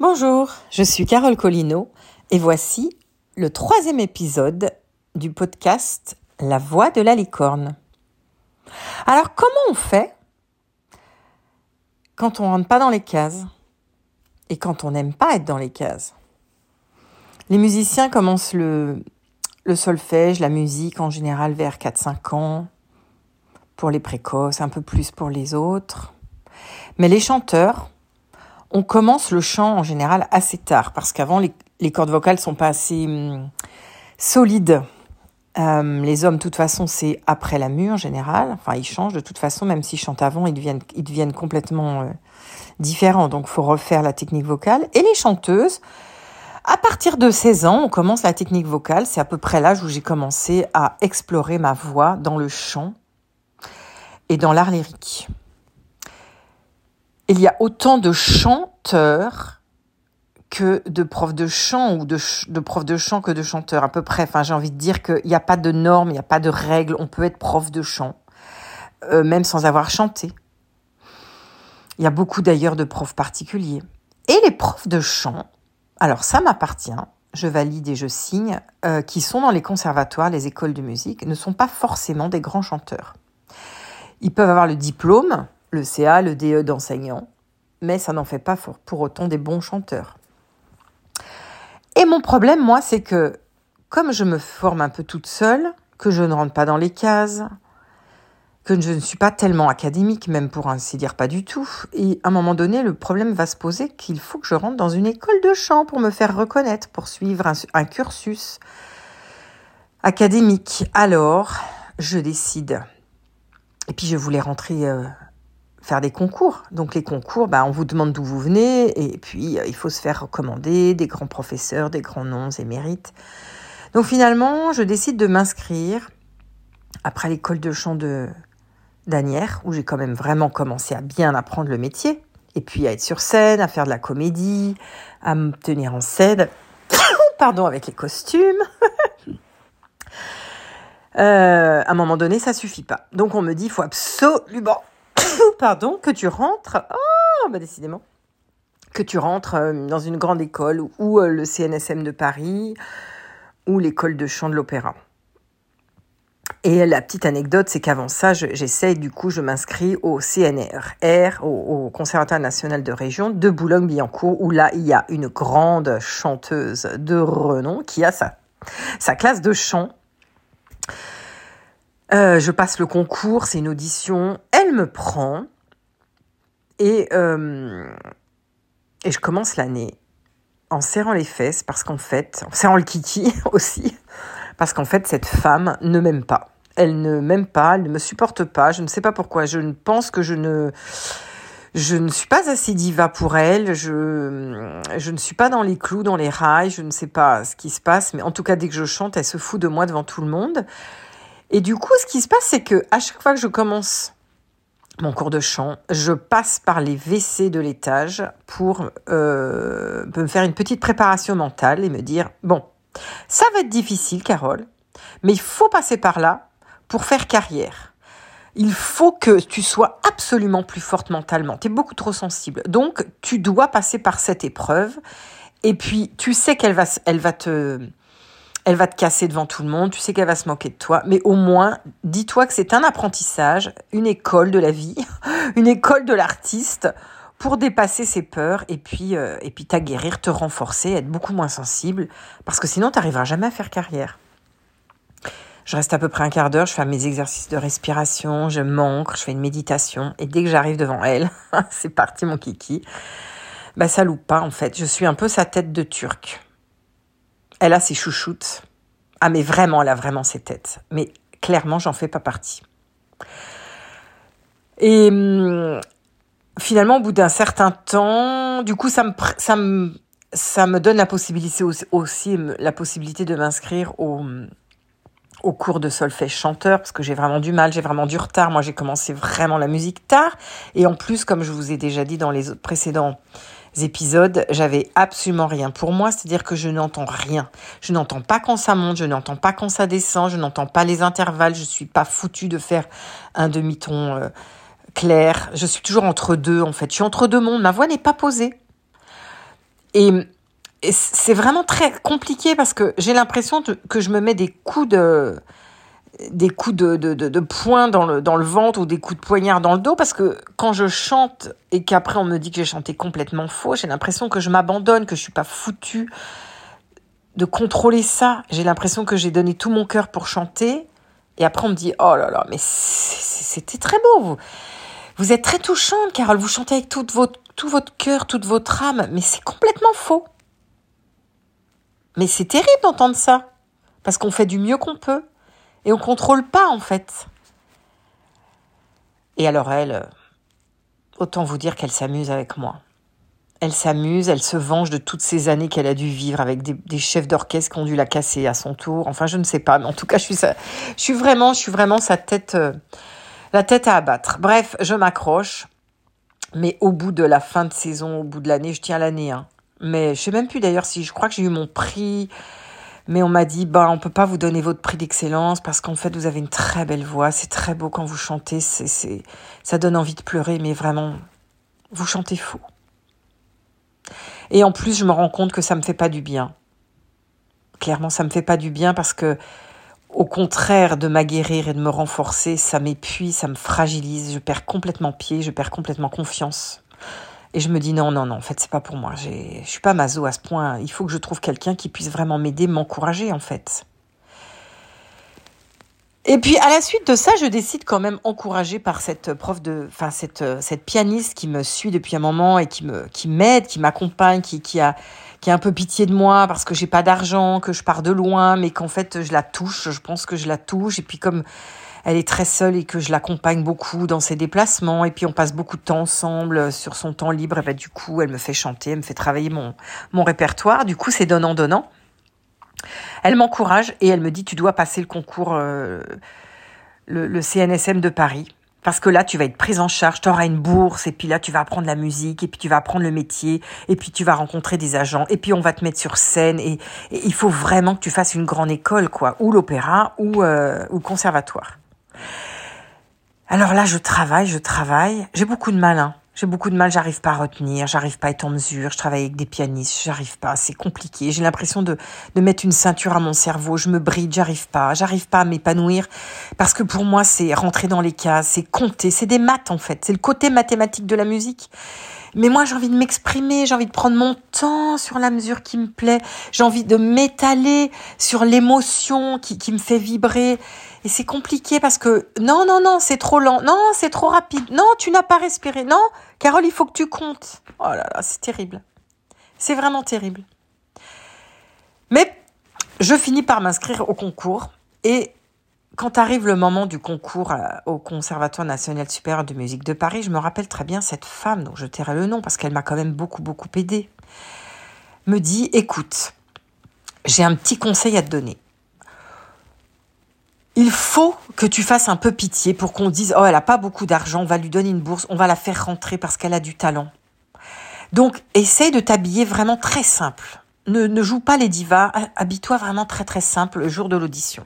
Bonjour, je suis Carole Collineau et voici le troisième épisode du podcast La voix de la licorne. Alors comment on fait quand on rentre pas dans les cases et quand on n'aime pas être dans les cases? Les musiciens commencent le, le solfège, la musique en général vers 4-5 ans, pour les précoces, un peu plus pour les autres. Mais les chanteurs, on commence le chant en général assez tard parce qu'avant les, cordes vocales sont pas assez hum, solides. Euh, les hommes, de toute façon, c'est après la mue en général. Enfin, ils changent de toute façon, même s'ils chantent avant, ils deviennent, complètement euh, différents. Donc, faut refaire la technique vocale. Et les chanteuses, à partir de 16 ans, on commence la technique vocale. C'est à peu près l'âge où j'ai commencé à explorer ma voix dans le chant et dans l'art lyrique il y a autant de chanteurs que de profs de chant ou de, profs de chant que de chanteurs à peu près. J'ai envie de dire qu'il n'y a pas de normes, il n'y a pas de règles. On peut être prof de chant, euh, même sans avoir chanté. Il y a beaucoup d'ailleurs de profs particuliers. Et les profs de chant, alors ça m'appartient, je valide et je signe, euh, qui sont dans les conservatoires, les écoles de musique, ne sont pas forcément des grands chanteurs. Ils peuvent avoir le diplôme, le CA, le DE d'enseignant, mais ça n'en fait pas pour autant des bons chanteurs. Et mon problème, moi, c'est que comme je me forme un peu toute seule, que je ne rentre pas dans les cases, que je ne suis pas tellement académique, même pour ainsi dire pas du tout, et à un moment donné, le problème va se poser qu'il faut que je rentre dans une école de chant pour me faire reconnaître, pour suivre un, cursus académique. Alors, je décide. Et puis je voulais rentrer euh, faire des concours. Donc les concours, bah, on vous demande d'où vous venez et puis euh, il faut se faire recommander des grands professeurs, des grands noms émérites. Donc finalement, je décide de m'inscrire après l'école de chant de d'Anières, où j'ai quand même vraiment commencé à bien apprendre le métier, et puis à être sur scène, à faire de la comédie, à me tenir en scène, pardon, avec les costumes. Euh, à un moment donné, ça suffit pas. Donc on me dit, il faut absolument pardon, que tu rentres, oh, bah décidément, que tu rentres euh, dans une grande école ou euh, le CNSM de Paris ou l'école de chant de l'opéra. Et la petite anecdote, c'est qu'avant ça, j'essaye, du coup, je m'inscris au CNR, au, Conservatoire national de région de Boulogne-Billancourt, où là, il y a une grande chanteuse de renom qui a sa, sa classe de chant euh, je passe le concours, c'est une audition. Elle me prend et, euh, et je commence l'année en serrant les fesses parce qu'en fait, en serrant le kiki aussi, parce qu'en fait, cette femme ne m'aime pas. Elle ne m'aime pas, elle ne me supporte pas. Je ne sais pas pourquoi. Je ne pense que je ne, je ne suis pas assez diva pour elle. Je, je ne suis pas dans les clous, dans les rails. Je ne sais pas ce qui se passe, mais en tout cas, dès que je chante, elle se fout de moi devant tout le monde. Et du coup, ce qui se passe, c'est que à chaque fois que je commence mon cours de chant, je passe par les WC de l'étage pour euh, me faire une petite préparation mentale et me dire bon, ça va être difficile, Carole, mais il faut passer par là pour faire carrière. Il faut que tu sois absolument plus forte mentalement. Tu es beaucoup trop sensible. Donc, tu dois passer par cette épreuve. Et puis, tu sais qu'elle va, elle va te, elle va te casser devant tout le monde, tu sais qu'elle va se moquer de toi, mais au moins, dis-toi que c'est un apprentissage, une école de la vie, une école de l'artiste pour dépasser ses peurs et puis euh, t'aguerrir, te renforcer, être beaucoup moins sensible parce que sinon tu n'arriveras jamais à faire carrière. Je reste à peu près un quart d'heure, je fais mes exercices de respiration, je m'ancre, je fais une méditation et dès que j'arrive devant elle, c'est parti mon kiki. Bah ça loupe pas en fait, je suis un peu sa tête de turc elle a ses chouchoutes. Ah, mais vraiment, elle a vraiment ses têtes. Mais clairement, j'en fais pas partie. Et hum, finalement, au bout d'un certain temps, du coup, ça me, donne la possibilité aussi, la possibilité de m'inscrire au, au cours de solfège chanteur parce que j'ai vraiment du mal, j'ai vraiment du retard. Moi, j'ai commencé vraiment la musique tard et en plus, comme je vous ai déjà dit dans les précédents épisodes, j'avais absolument rien pour moi, c'est-à-dire que je n'entends rien. Je n'entends pas quand ça monte, je n'entends pas quand ça descend, je n'entends pas les intervalles, je suis pas foutu de faire un demi-ton euh, clair. Je suis toujours entre deux en fait. Je suis entre deux mondes, ma voix n'est pas posée. Et, c'est vraiment très compliqué parce que j'ai l'impression que je me mets des coups de des coups de, de, de, poing dans le, dans le ventre ou des coups de poignard dans le dos parce que quand je chante et qu'après on me dit que j'ai chanté complètement faux, j'ai l'impression que je m'abandonne, que je suis pas foutue de contrôler ça. J'ai l'impression que j'ai donné tout mon cœur pour chanter et après on me dit oh là là mais c'était très beau vous. Êtes très touchante Carole, vous chantez avec votre, tout votre cœur, toute votre âme, mais c'est complètement faux. Mais c'est terrible d'entendre ça parce qu'on fait du mieux qu'on peut. Et on contrôle pas, en fait. Et alors elle, euh, autant vous dire qu'elle s'amuse avec moi. Elle s'amuse, elle se venge de toutes ces années qu'elle a dû vivre avec des, chefs d'orchestre qui ont dû la casser à son tour. Enfin, je ne sais pas, mais en tout cas, je suis, je suis vraiment, je suis vraiment sa tête, euh, la tête à abattre. Bref, je m'accroche, mais au bout de la fin de saison, au bout de l'année, je tiens l'année. Hein. Mais je sais même plus d'ailleurs si je crois que j'ai eu mon prix mais on m'a dit, bah, on peut pas vous donner votre prix d'excellence parce qu'en fait, vous avez une très belle voix. C'est très beau quand vous chantez. C'est, ça donne envie de pleurer, mais vraiment, vous chantez faux. Et en plus, je me rends compte que ça me fait pas du bien. Clairement, ça me fait pas du bien parce que, au contraire de m'aguerrir et de me renforcer, ça m'épuise, ça me fragilise. Je perds complètement pied, je perds complètement confiance. Et je me dis non, non, non, en fait, c'est pas pour moi. Je suis pas maso à ce point. Il faut que je trouve quelqu'un qui puisse vraiment m'aider, m'encourager, en fait. Et puis à la suite de ça, je décide quand même encouragée par cette prof de, enfin cette cette pianiste qui me suit depuis un moment et qui me qui m'aide, qui m'accompagne, qui qui a qui a un peu pitié de moi parce que j'ai pas d'argent, que je pars de loin, mais qu'en fait je la touche. Je pense que je la touche et puis comme elle est très seule et que je l'accompagne beaucoup dans ses déplacements. Et puis on passe beaucoup de temps ensemble sur son temps libre. Et ben du coup elle me fait chanter, elle me fait travailler mon mon répertoire. Du coup c'est donnant donnant. Elle m'encourage et elle me dit tu dois passer le concours euh, le, le CNSM de Paris. Parce que là, tu vas être prise en charge, tu auras une bourse, et puis là, tu vas apprendre la musique, et puis tu vas apprendre le métier, et puis tu vas rencontrer des agents, et puis on va te mettre sur scène, et, il faut vraiment que tu fasses une grande école, quoi, ou l'opéra, ou, euh, ou le conservatoire. Alors là, je travaille, je travaille. J'ai beaucoup de mal. Hein. J'ai beaucoup de mal, j'arrive pas à retenir, j'arrive pas à être en mesure, je travaille avec des pianistes, j'arrive pas, c'est compliqué. J'ai l'impression de, de mettre une ceinture à mon cerveau, je me bride, j'arrive pas, j'arrive pas à m'épanouir parce que pour moi c'est rentrer dans les cases, c'est compter, c'est des maths en fait, c'est le côté mathématique de la musique. Mais moi, j'ai envie de m'exprimer, j'ai envie de prendre mon temps sur la mesure qui me plaît, j'ai envie de m'étaler sur l'émotion qui, me fait vibrer. Et c'est compliqué parce que non, non, non, c'est trop lent, non, c'est trop rapide, non, tu n'as pas respiré, non, Carole, il faut que tu comptes. Oh là là, c'est terrible. C'est vraiment terrible. Mais je finis par m'inscrire au concours et quand arrive le moment du concours au Conservatoire national supérieur de musique de Paris, je me rappelle très bien cette femme, dont je tairai le nom parce qu'elle m'a quand même beaucoup, beaucoup aidé, me dit, écoute, j'ai un petit conseil à te donner. Il faut que tu fasses un peu pitié pour qu'on dise, oh, elle n'a pas beaucoup d'argent, on va lui donner une bourse, on va la faire rentrer parce qu'elle a du talent. Donc, essaye de t'habiller vraiment très simple. Ne, ne joue pas les divas, habille-toi vraiment très très simple le jour de l'audition.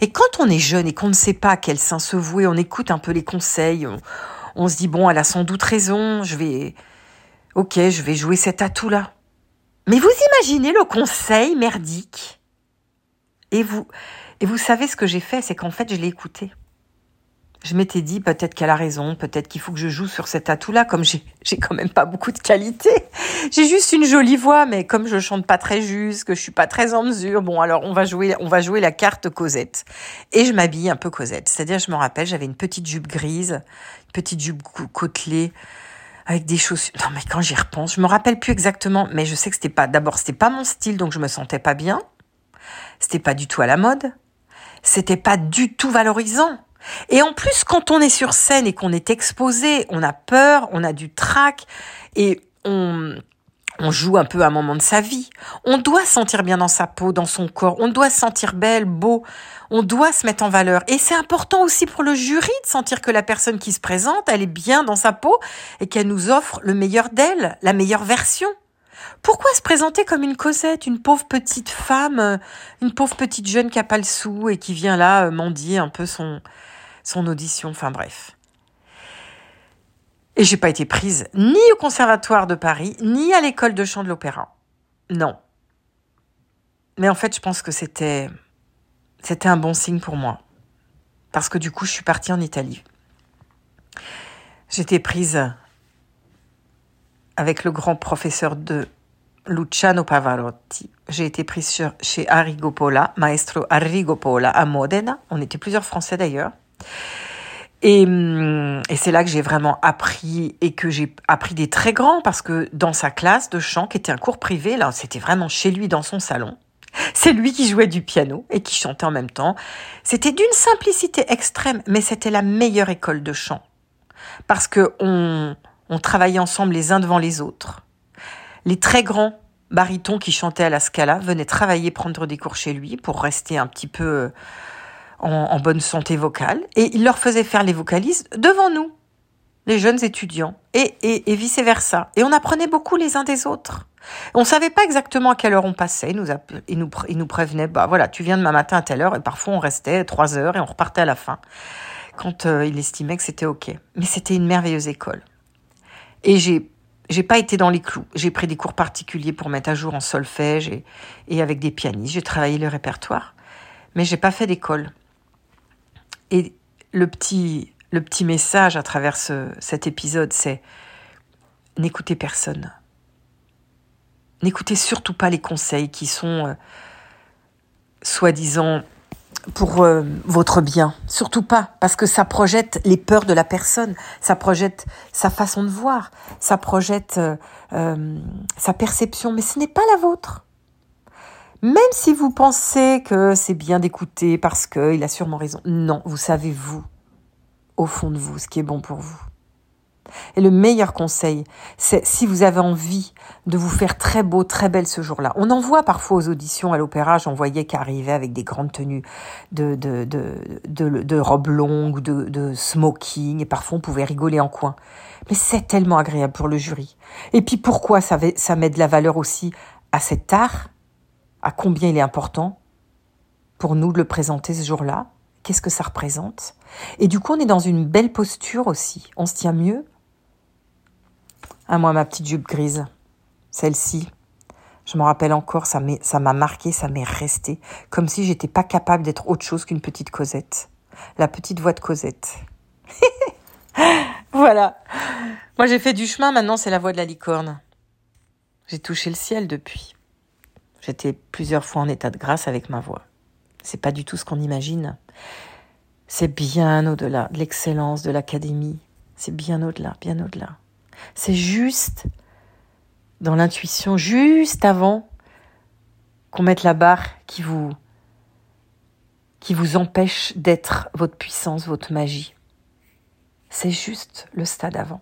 Et quand on est jeune et qu'on ne sait pas à quel sein se vouer, on écoute un peu les conseils, on, se dit bon, elle a sans doute raison, je vais, ok, je vais jouer cet atout-là. Mais vous imaginez le conseil merdique? Et vous, et vous savez ce que j'ai fait, c'est qu'en fait, je l'ai écouté je m'étais dit peut-être qu'elle a raison, peut-être qu'il faut que je joue sur cet atout-là, comme j'ai quand même pas beaucoup de qualité. J'ai juste une jolie voix, mais comme je chante pas très juste, que je suis pas très en mesure, bon alors on va jouer on va jouer la carte Cosette et je m'habille un peu Cosette. C'est-à-dire je me rappelle j'avais une petite jupe grise, une petite jupe côtelée avec des chaussures. Non mais quand j'y repense, je me rappelle plus exactement, mais je sais que c'était pas d'abord c'était pas mon style donc je me sentais pas bien. C'était pas du tout à la mode. C'était pas du tout valorisant. Et en plus, quand on est sur scène et qu'on est exposé, on a peur, on a du trac et on, joue un peu un moment de sa vie. On doit sentir bien dans sa peau, dans son corps. On doit se sentir belle, beau. On doit se mettre en valeur. Et c'est important aussi pour le jury de sentir que la personne qui se présente, elle est bien dans sa peau et qu'elle nous offre le meilleur d'elle, la meilleure version. Pourquoi se présenter comme une Cosette, une pauvre petite femme, une pauvre petite jeune qui a pas le sou et qui vient là euh, mendier un peu son, son audition, enfin bref. Et j'ai pas été prise ni au conservatoire de Paris, ni à l'école de chant de l'opéra. Non. Mais en fait, je pense que c'était c'était un bon signe pour moi. Parce que du coup, je suis partie en Italie. J'étais prise avec le grand professeur de Luciano Pavarotti. J'ai été prise chez Arrigo Pola, maestro Arrigo Pola à Modena. On était plusieurs Français d'ailleurs. Et, hum, et c'est là que j'ai vraiment appris et que j'ai appris des très grands parce que dans sa classe de chant, qui était un cours privé, là, c'était vraiment chez lui dans son salon. C'est lui qui jouait du piano et qui chantait en même temps. C'était d'une simplicité extrême, mais c'était la meilleure école de chant parce que on, on travaillait ensemble les uns devant les autres. Les très grands barytons qui chantaient à la Scala venaient travailler, prendre des cours chez lui pour rester un petit peu en, bonne santé vocale. Et il leur faisait faire les vocalises devant nous, les jeunes étudiants, et, et, vice-versa. Et on apprenait beaucoup les uns des autres. On savait pas exactement à quelle heure on passait. Il nous, il nous, prévenait, bah voilà, tu viens demain matin à telle heure. Et parfois on restait trois heures et on repartait à la fin quand euh, il estimait que c'était ok. Mais c'était une merveilleuse école. Et j'ai j'ai pas été dans les clous. J'ai pris des cours particuliers pour mettre à jour en solfège et, et avec des pianistes. J'ai travaillé le répertoire, mais j'ai pas fait d'école. Et le petit, message à travers ce, cet épisode, c'est n'écoutez personne. N'écoutez surtout pas les conseils qui sont euh, soi-disant pour euh, votre bien. Surtout pas, parce que ça projette les peurs de la personne, ça projette sa façon de voir, ça projette euh, sa perception, mais ce n'est pas la vôtre. Même si vous pensez que c'est bien d'écouter parce qu'il a sûrement raison, non, vous savez vous, au fond de vous, ce qui est bon pour vous. Et le meilleur conseil, c'est si vous avez envie de vous faire très beau, très belle ce jour-là. On en voit parfois aux auditions à l'opéra, j'en voyais qui arrivaient avec des grandes tenues de, de, de, de, de robes longues, de, smoking, et parfois on pouvait rigoler en coin. Mais c'est tellement agréable pour le jury. Et puis pourquoi ça, ça met de la valeur aussi à cet art, à combien il est important pour nous de le présenter ce jour-là, qu'est-ce que ça représente. Et du coup, on est dans une belle posture aussi. On se tient mieux, ah, moi, ma petite jupe grise, celle-ci, je me rappelle encore, ça m'a marqué, ça m'est resté, comme si j'étais pas capable d'être autre chose qu'une petite Cosette. La petite voix de Cosette. voilà. Moi, j'ai fait du chemin, maintenant c'est la voix de la licorne. J'ai touché le ciel depuis. J'étais plusieurs fois en état de grâce avec ma voix. C'est pas du tout ce qu'on imagine. C'est bien au-delà de l'excellence de l'académie. C'est bien au-delà, bien au-delà. C'est juste dans l'intuition, juste avant qu'on mette la barre qui vous, qui vous empêche d'être votre puissance, votre magie. C'est juste le stade avant.